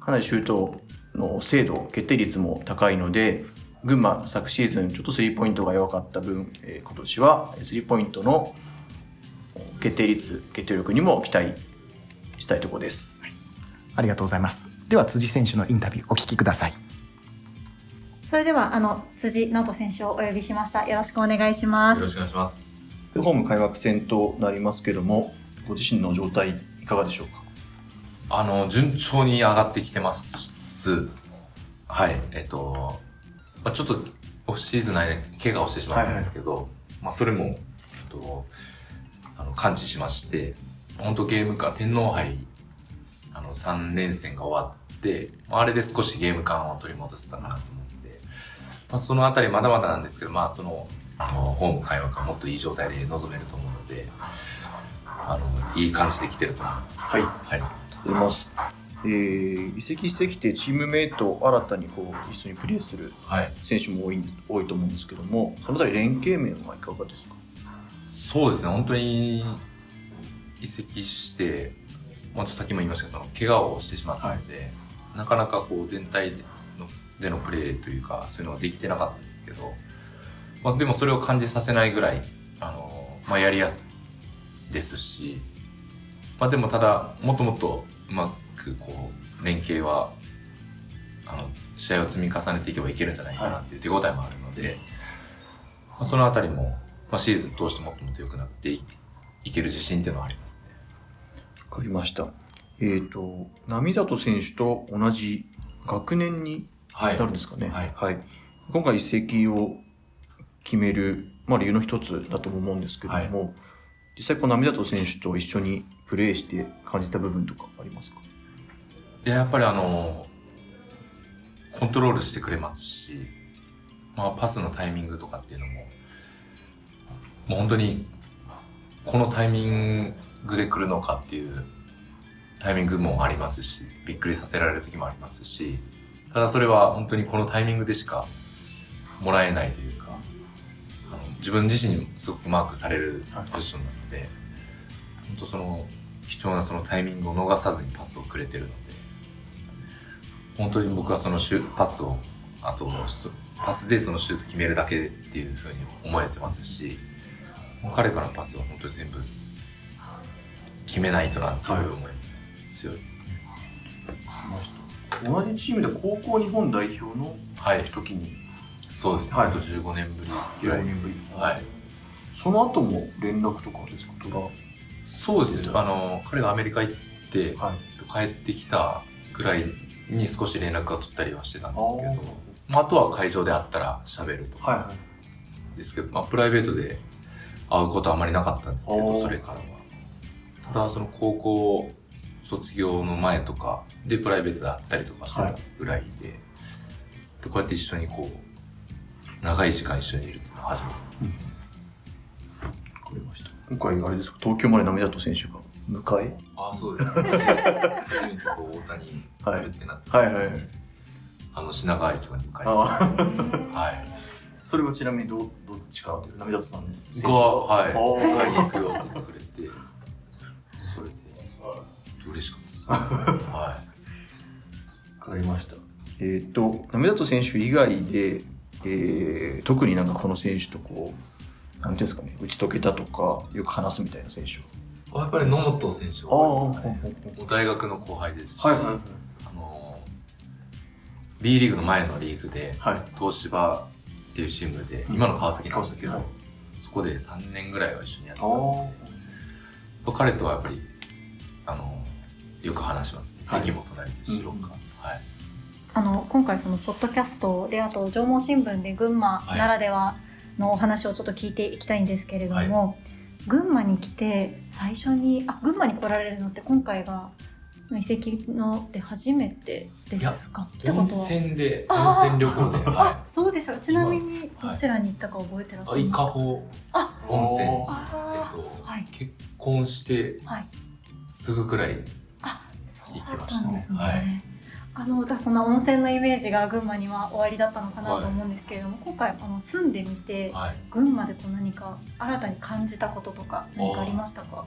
かなりシュートの精度決定率も高いので群馬昨シーズンちょっとスリーポイントが弱かった分、えー今年はスリーポイントの決定率決定力にも期待したいところです。ありがとうございますでは辻選手のインタビューお聞きくださいそれではあの辻直人選手をお呼びしました。よろしくお願いします。よろしくお願いします。でホーム開幕戦となりますけどもご自身の状態いかがでしょうか？あの、順調に上がってきてます。はい。えっと、まあ、ちょっとオフシーズン内で怪我をしてしまったんですけど、まあ、それも、えっと、あの、感知しまして、本当ゲームか、天皇杯、あの、3連戦が終わって、まああれで少しゲーム感を取り戻せたかなと思って、まあ、そのあたりまだまだなんですけど、まあ、その、あの、ホーム開幕はもっといい状態で臨めると思うので、あの、いい感じで来てると思います。はいはい。出ます。えー移籍してきてチームメイト新たにこう一緒にプレーするはい。選手も多い多いと思うんですけどもそのあたり連携面はいかがですか？そうですね、本当に移籍して、まあ、さっきも言いましたけど、その怪我をしてしまったので、なかなかこう全体でのでのプレーというか、そういうのができてなかったんですけど、まあ、でもそれを感じさせないぐらい、あの、まあ、やりやすいですし、まあ、でもただ、もっともっとうまくこう、連携は、あの、試合を積み重ねていけばいけるんじゃないかなっていう手応えもあるので、まあ、そのあたりも、まあ、シーズン通してもっともっと良くなっていける自信っていうのはありますね。わかりました。えっ、と、並里選手と同じ学年には。ないるんですかね。はい今回移籍を決める、まあ、理由の一つだとも思うんですけれども、実際この並里選手と一緒にプレーして感じた部分とかありますか？で、やっぱりあの、コントロールしてくれますし、まあ、パスのタイミングとかっていうのも、もう本当に、このタイミングで来るのかっていうタイミングもありますし、びっくりさせられる時もありますし、ただそれは本当にこのタイミングでしかもらえないというか、あの自分自身にもすごくマークされるポジションなので、本当その貴重なそのタイミングを逃さずにパスをくれてるので、本当に僕はそのシュパスを、あとパスでそのシュート決めるだけっていうふうに思えてますし、彼からのパスは本当に全部決めないとなっていう思いも強いですね。同じチームで高校日本代表のはい、時にそうですね。はいあと15年ぶりぐら15い。年ぶり。はい。その後も連絡とかですか？そうですね。あの、彼がアメリカ行って、はい。帰ってきたぐらいに少し連絡が取ったりはしてたんですけど、まあ、あとは会場で会ったら喋るとかはいはい。ですけど、まあ、プライベートで会うことはあまりなかったんですけおど、ーそれからは。ただ、その高校卒業の前とかでプライベートで会ったりとかしたぐらいで、でこうやって一緒にこう、長い時間一緒にいるっていうのは初めてわかりました。今回あれですか、東京まで選手が迎えああ、そうです。ね。初めてこう大谷来るってなって、はい。はい。はい。あの品川駅まで迎えはい。それはちなみにどどっちからという波立さんに僕は、はい、迎えに行くよって言ってくれて、嬉しかったです。はわかりました。えっ、と、波立選手以外で、えー、特になんかこの選手とこう、なんていうんですかね、打ち解けたとか、よく話すみたいな選手い。やっぱり野本選手はね。大学の後輩ですし、はいはいはいあの、B リーグの前のリーグで、はい。東芝っていうチームで、今の川崎なんですけど、そこで3年ぐらいは一緒にやってたので、彼とはやっぱり、あの、よく話します。はい。関本なりですし、ロッカー。はい。あの今回そのポッドキャストであと縄文新聞で群馬ならではのお話をちょっと聞いていきたいんですけれども、群馬に来て最初にあ群馬に来られるのって今回が遺跡ので初めてですか？ってこ温とは。泉で、温泉旅行で、はあそうでした。かちなみにどちらに行ったか覚えてらっしゃい。ますか、温泉。に、えあっと、はい。結婚してはい。すぐくらい行きましたね。ね、はい。あのじゃあそんな温泉のイメージが群馬には終わりだったのかなと思うんですけれども、今回あの住んでみて、はい。群馬でこう何か新たに感じたこととか何かありましたか？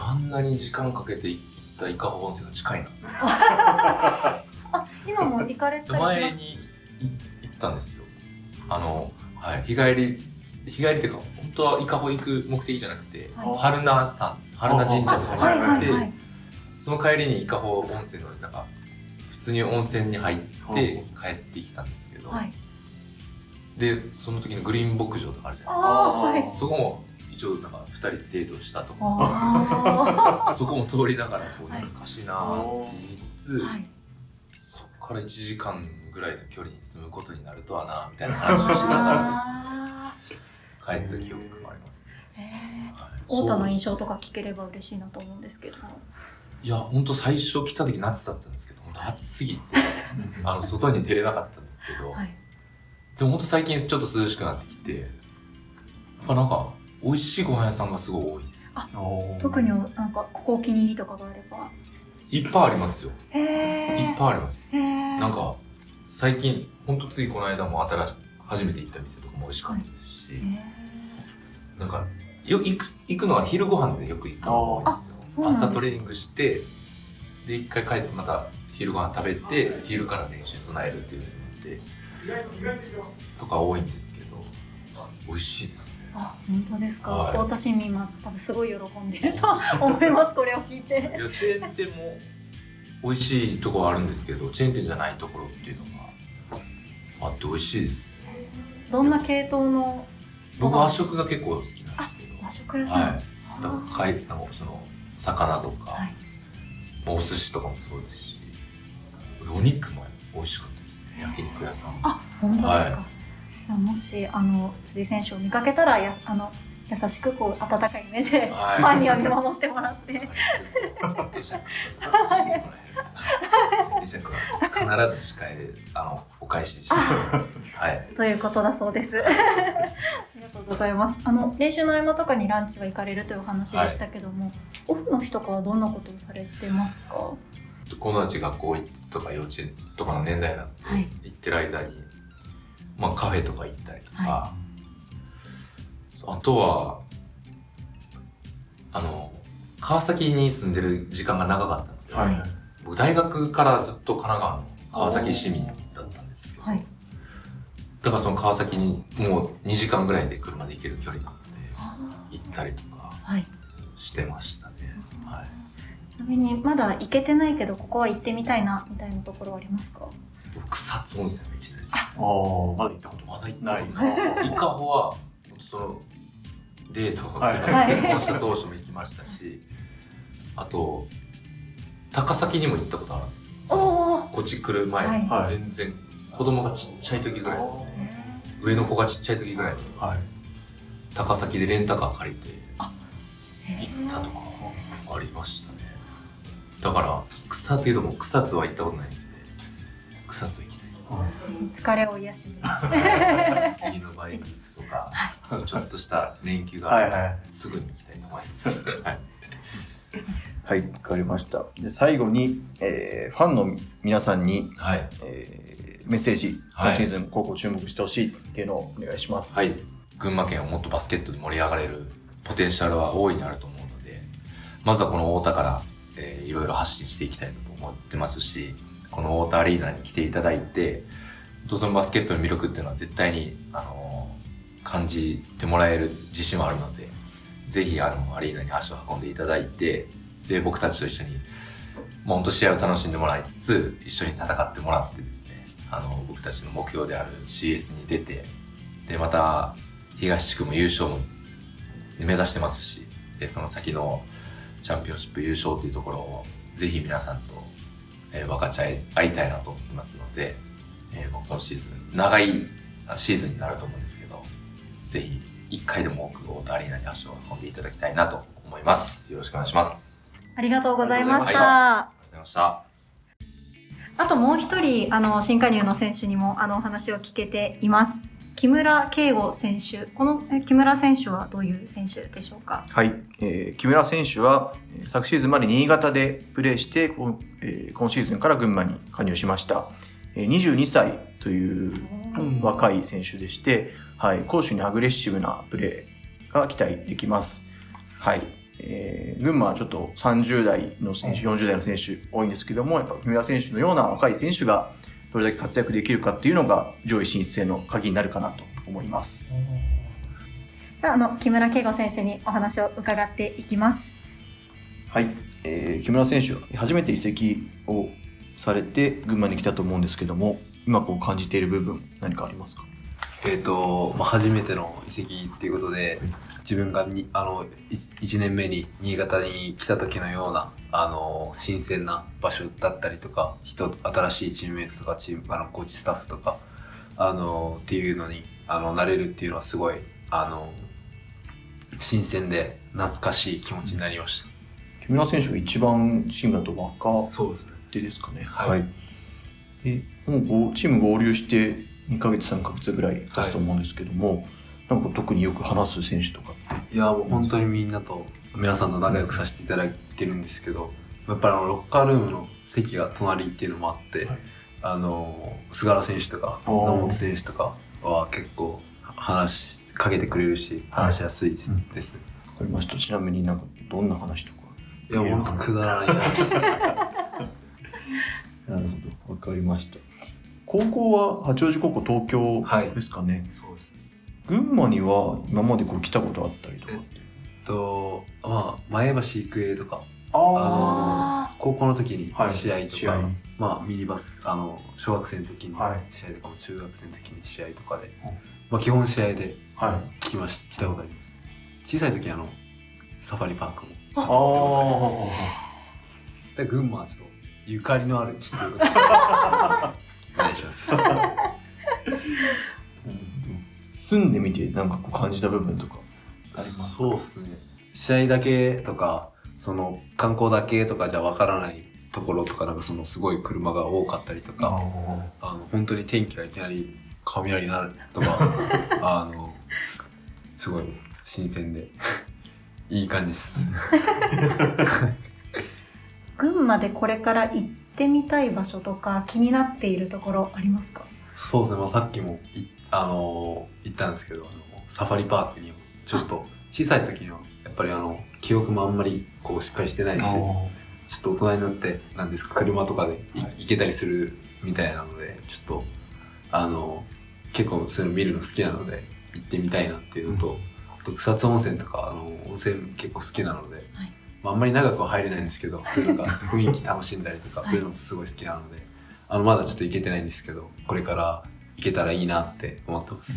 あんなに時間かけて行った伊香保温泉が近いな。あ今も行かれたりします？前にい行ったんですよ。あの、はい。日帰り、日帰りっていうか、本当は伊香保行く目的じゃなくて、はい春名山、春名神社とかにはい行って、はいはいその帰りに伊香保温泉の、なんか、普通に温泉に入って帰ってきたんですけど、はい。で、その時のグリーン牧場とかあるじゃないあーはい。ですか。そこも一応なんか2人デートしたとか、あ そこも通りながらこう懐かしいなーって言いつつ、ーはい。そこから1時間ぐらいの距離に住むことになるとはなみたいな話をしながらです。ね帰った記憶もありますね。えー。はい。太田の印象とか聞ければ嬉しいなと思うんですけどもいや本当最初来た時夏だったんですけど本当暑すぎてあの外に出れなかったんですけど、はい。でも本当最近ちょっと涼しくなってきてやっぱなんか美味しいご飯屋さんがすごい多いです。特になんかここお気に入りとかがあれば。いっぱいありますよ。へえいっぱいあります。なんか最近ほんとついこの間も新し初めて行った店とかも美味しかったですし、へなんかよ行く行くのは昼ご飯でよく行くのが多いんですよ。朝トレーニングしてで一回帰ってまた昼ご飯食べて昼から練習備えるっていうのでとか多いんですけど美味しいですあ本当ですか、はい。太田市民は多分すごい喜んでると 思いますこれを聞いて。いやチェーン店も美味しいところはあるんですけどチェーン店じゃないところっていうのがあって美味しいです。どんな系統の？僕和食が結構好きなんですけど和食屋さん、はい。だからかいあのその魚とか、はい。まあお寿司とかもそうですしお肉も美味しかったですね。焼肉屋さんあ本当ですか、はじゃあもしあの辻選手を見かけたらやあの優しくこう温かい目で、はい。ファンには見守ってもらって、は必ず司会であのお返ししてはい。とい。うことだそうです。ありがとうござい。ます。あの練習の合間とかにランチは行かれるとい。うお話でしたけども、オフの日とかはどんなことをされてますか。子供たち学校とか幼稚園とかの年代なんで、はい。行ってる間に、まあ、カフェとか行ったりとか、あとはあの川崎に住んでる時間が長かったので、はい。僕大学からずっと神奈川の川崎市民だったんですけど、はい。だからその川崎にもう2時間ぐらいで車で行ける距離なので行ったりとかはい。してましたね、はい、ちなみにまだ行けてないけどここは行ってみたいなみたいなところはありますか？僕草津温泉も行きたいです。ああまだ行ったことまだ行ったことない。伊香保はそのデートはい。結婚した当初も行きましたしあと高崎にも行ったことあるんです。よ。こっち来る前、はい。はい。全然子供がちっちゃい時ぐらいです上の子がちっちゃい時ぐらい。ではい。高崎でレンタカー借りて行ったとかありましたね。だから草っていうのも草津は行ったことないんで草津は行きたいです疲れを癒しに。次のバイク行くとか、そうちょっとした連休がはいはいすぐに行きたいと思います。はいはいわかりましたで最後に、えーファンの皆さんに、はい。えーメッセージ、はい今シーズンここ注目してほしいっていうのをお願いします。はい。群馬県をもっとバスケットで盛り上がれるポテンシャルは大いにあると思うので、まずはこの太田から、えーいろいろ発信していきたいなと思ってますし、この太田アリーナに来ていただいて、本当そのバスケットの魅力っていうのは絶対に、あの感じてもらえる自信はあるので、ぜひあの、アリーナに足を運んでいただいて、で、僕たちと一緒に、もう本当試合を楽しんでもらいつつ、一緒に戦ってもらってですね、あの、僕たちの目標である CS に出て、で、また、東地区も優勝も目指してますし、で、その先のチャンピオンシップ優勝というところを、ぜひ皆さんと、えー分かち合い合いたいなと思ってますので、えー今シーズン、長いあシーズンになると思うんですけど、ぜひ、一回でも多く太田アリーナに足を運んでいただきたいなと思います。よろしくお願いします。ありがとうございましありた。がとうございました。あともう一人、あの、新加入の選手にも、あの、お話を聞けています。木村圭吾選手。このえ木村選手はどういう選手でしょうか？はい、えー木村選手はえー昨シーズンまで新潟でプレーして、こんえー今シーズンから群馬に加入しました。えー22歳という若い選手でして、はい、攻守にアグレッシブなプレーが期待できます。はい。えー群馬はちょっと30代の選手、40代の選手多いんですけども、やっぱ木村選手のような若い選手がどれだけ活躍できるかっていうのが上位進出への鍵になるかなと思います。ではあの、木村圭吾選手にお話を伺っていきます。はい、えー木村選手は初めて移籍をされて群馬に来たと思うんですけども今こう感じている部分何かありますか？えっ、と、まあ、初めての移籍っていうことで、自分がに、あの、1年目に新潟に来た時のような、あの、新鮮な場所だったりとか、人、新しいチームメイトとか、チーム、あの、コーチスタッフとか、あの、っていうのに、あの、なれるっていうのはすごい、あの、新鮮で懐かしい気持ちになりました。木村選手が一番チームだと若そうですね。手ですかねはいえもうチーム合流して2ヶ月3ヶ月ぐらい経つと思うんですけども、なんか特によく話す選手とかいやもう本当にみんなと皆さんと仲良くさせていただいてるんですけどやっぱりあのロッカールームの席が隣っていうのもあって、あの菅原選手とか野本選手とかは結構話しかけてくれるし話しやすいです,、ねわかりました。ちなみになんかどんな話とか？いや本当くだらない話です。なるほど。わかりました。高校は八王子高校東京ですかね、そう。ですね群馬には今までこう来たことあったりとかとまあ前橋育英とかああの高校の時にはい。試合とか、試合。まあミニバスあの小学生の時にはい。試合とかも中学生の時に試合とかで、まあ基本試合では来まし来たことあります。小さい時あのサファリパークもあで群馬はちょっとゆかりのある地っていうことで。お願いします住んでみてなんかこう感じた部分とか。ありますそうっすね。試合だけとかその観光だけとかじゃわからないところとかなんかそのすごい車が多かったりとかあの本当に天気がいきなり雷になるとか あのすごい新鮮でいい感じです。群馬でこれから行ってみたい場所とか気になっているところありますか？そうですね、まあ、さっきもいあの言ったんですけどあのサファリパークにちょっと小さい時にはやっぱりあの記憶もあんまりこうしっかりしてないしちょっと大人になってなんですか車とかでい行けたりするみたいなのでちょっとあの結構そういうの見るの好きなので行ってみたいなっていうのと、あと草津温泉とかあの温泉結構好きなので、まあ、あんまり長くは入れないんですけどそういうのが 雰囲気楽しんだりとか、そういうのもすごい好きなのであのまだちょっと行けてないんですけどこれから行けたらいいなって思ってます。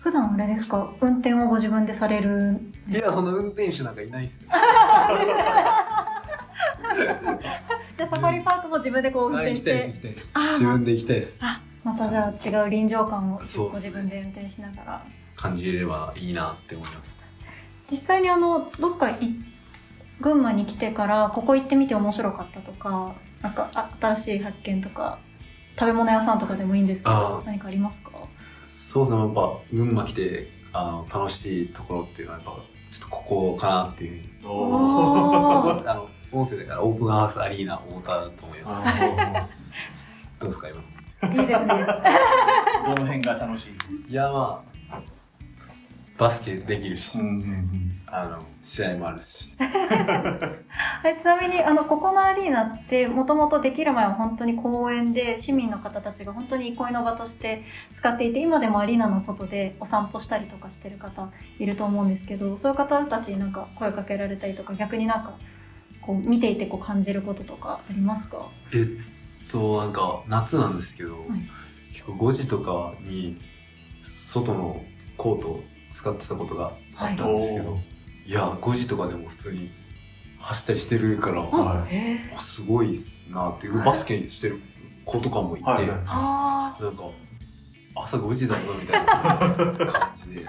普段あれですか？運転をご自分でされるいやその運転手なんかいないっすよ。じゃあサファリパークも自分でこう運転して。自分で行きたいです。あまたじゃあ違う臨場感をご自分で運転しながら。感じれればいいなって思います。実際にあのどっかい群馬に来てからここ行ってみて面白かったとかなんかあ新しい発見とか食べ物屋さんとかでもいいんですけあどー何かありますか？そうですねやっぱ群馬来てあの楽しいところっていうのはやっぱちょっとここかなっていう。ふうにここあの音声だからオープンハウスアリーナ太田だと思います。どうですか今いいですね。どの辺が楽しい？いやまあバスケできるし、あの試合もあるし。はい、ちなみにあのここのアリーナってもともとできる前は本当に公園で市民の方たちが本当に憩いの場として使っていて今でもアリーナの外でお散歩したりとかしてる方いると思うんですけどそういう方たちになんか声かけられたりとか逆になんかこう見ていてこう感じることとかありますか？えっとなんか夏なんですけど、結構5時とかに外のコートを使ってたことがあったんですけど、い、や5時とかでも普通に走ったりしてるから、あへあすごいっすなっていうバスケしてる子とかもいて、はい。はいあなんか朝5時だなみたいな感じで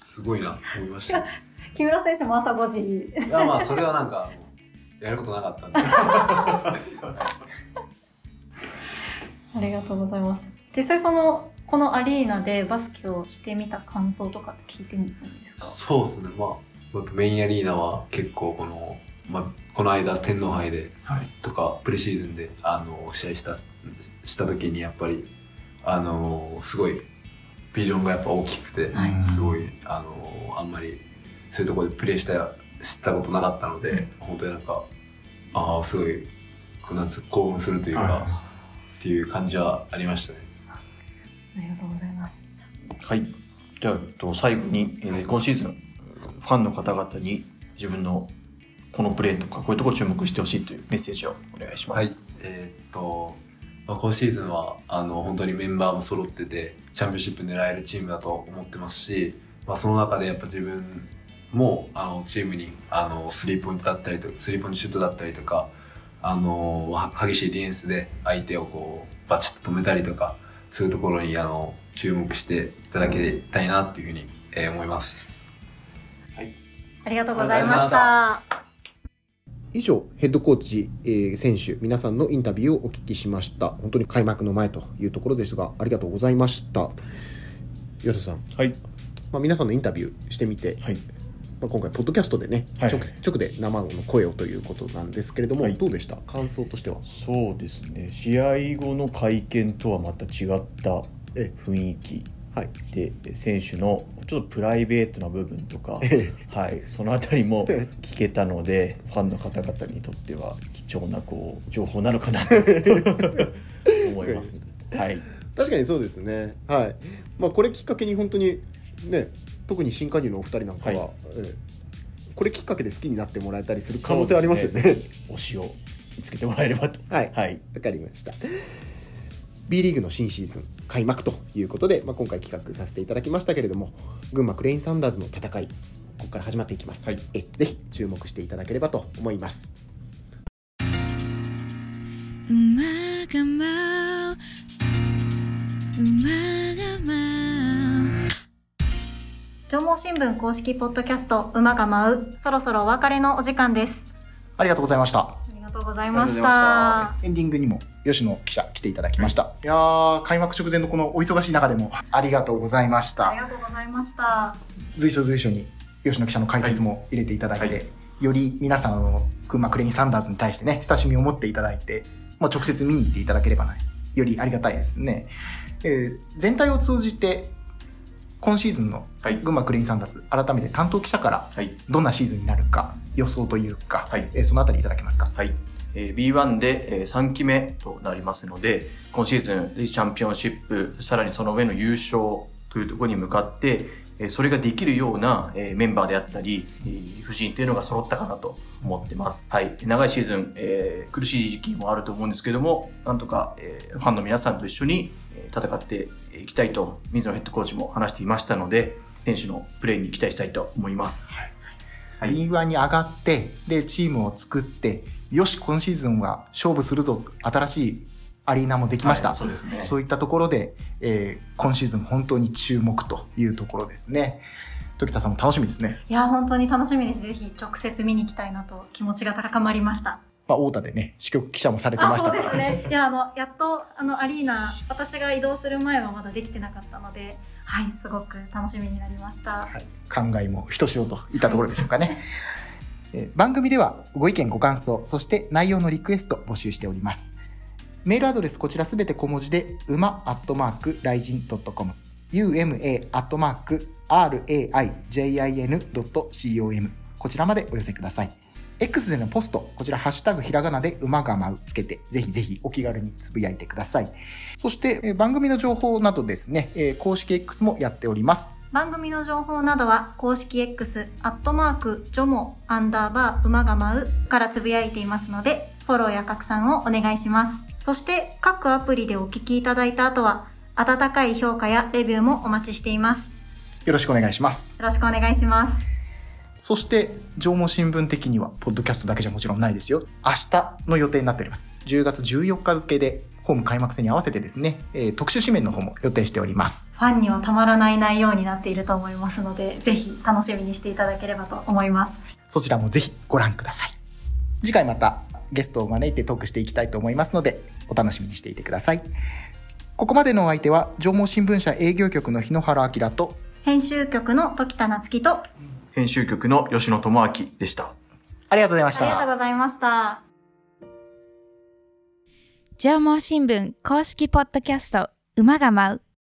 すごいなって思いました。木村選手も朝5時。いやまあそれはなんかやることなかったんで。ありがとうございます。実際そのこのアリーナでバスケをしてみた感想とかって聞いてもいいですか？そうですね、まあ、やっぱメインアリーナは結構この、まあ、この間天皇杯で、とかプレシーズンであの試合したした時にやっぱりあのすごいビジョンがやっぱ大きくて、はい。すごいあのあんまりそういうところでプレーしたしたことなかったので、本当になんかああすごい興奮するというか、っていう感じはありましたね。ありがとうございますはい。では、えっと最後に、えー今シーズン、ファンの方々に自分のこのプレーとか、こういうところ注目してほしいというメッセージをお願いしまはいす。、えーっと、まあ、今シーズンはあの本当にメンバーも揃っててチャンピオンシップ狙えるチームだと思ってますし、まあ、その中でやっぱ自分もあのチームにあのスリーポイントだったりとスリーポイントシュートだったりとかあのは激しいディフェンスで相手をこうバチッと止めたりとかそういうところにあの注目していただきたいなっていうふうに、えー思います。ありがとうございました。以上ヘッドコーチ、えー選手皆さんのインタビューをお聞きしました。本当に開幕の前というところですがありがとうございました。岩田さん、はい。まあ、皆さんのインタビューしてみて、まあ、今回ポッドキャストでね、はい。直直で生の声をということなんですけれども、どうでした？感想としては？そうですね。試合後の会見とはまた違った雰囲気で、選手のちょっとプライベートな部分とか、はい、そのあたりも聞けたのでファンの方々にとっては貴重なこう情報なのかなと。思います。はい。確かにそうですね。はい。まあこれきっかけに本当にね特に新加入のお二人なんかは、はい。ええこれきっかけで好きになってもらえたりする可能性ありますよね。そうです推しを見つけてもらえればと。はい。はい。わかりました。B リーグの新シーズン開幕ということで、まあ、今回企画させていただきましたけれども群馬クレインサンダーズの戦いここから始まっていきます、えぜひ注目していただければと思います。馬が舞う。馬縄文新聞公式ポッドキャスト馬が舞うそろそろお別れのお時間です。ありがとうございました。ありがとうございました。エンディングにも吉野記者来ていただきました、いやー開幕直前のこのお忙しい中でも ありがとうございました。ありがとうございました。随所随所に吉野記者の解説も入れていただいて、より皆さんの群馬クレインサンダーズに対してね親しみを持っていただいて、まあ、直接見に行っていただければないよりありがたいですね、えー全体を通じて今シーズンの群馬クレインサンダーズ改めて担当記者からどんなシーズンになるか予想というか、えーそのあたりいただけますか？はい。えー B1 で、えー3期目となりますので、今シーズンチャンピオンシップ、さらにその上の優勝というところに向かって、えーそれができるような、えーメンバーであったり、えー夫人というのが揃ったかなと思ってます。はい。長いシーズン、えー苦しい時期もあると思うんですけども、なんとか、えーファンの皆さんと一緒にえー戦っていきたいと、水野ヘッドコーチも話していましたので、選手のプレーに期待したいと思います。B1 に上がってでチームを作ってよし今シーズンは勝負するぞ新しいアリーナもできました、はいそうですね。そういったところで、えー今シーズン本当に注目というところですね。時田さんも楽しみですね、いや本当に楽しみです。ぜひ直接見に行きたいなと気持ちが高まりましたまあ、太田でね支局記者もされてましたから。ですね。いやあのやっとあのアリーナ私が移動する前はまだできてなかったのではいすごく楽しみになりました、考えもひとしおといったところでしょうかね。えー番組ではご意見ご感想そして内容のリクエスト募集しております。メールアドレスこちらすべて小文字で、馬アットマーク、ライジン .com、uma アットマーク、raijin.com、こちらまでお寄せください。X でのポスト、こちらハッシュタグひらがなで馬が舞うつけて、ぜひぜひお気軽につぶやいてください。そして、えー番組の情報などですね、えー公式 X もやっております。番組の情報などは公式 X アットマークジョモアンダーバー馬が舞うからつぶやいていますのでフォローや拡散をお願いしますそして各アプリでお聞きいただいた後は温かい評価やレビューもお待ちしていますよろしくお願いします。よろしくお願いしますそして、縄文新聞的には、ポッドキャストだけじゃもちろんないですよ。明日の予定になっております。10月14日付で、ホーム開幕戦に合わせてですね、えー特集紙面の方も予定しております。ファンにはたまらない内容になっていると思いますのでぜひ楽しみにしていただければと思いますそちらもぜひご覧ください。次回またゲストを招いてトークしていきたいと思いますので、お楽しみにしていてください。ここまでのお相手は、縄文新聞社営業局の日野原明と、編集局の時田夏樹とあ編集局の吉野智明でした。ありがとうございました。りがとうございました縄文新聞公式ポッドキャスト馬が舞う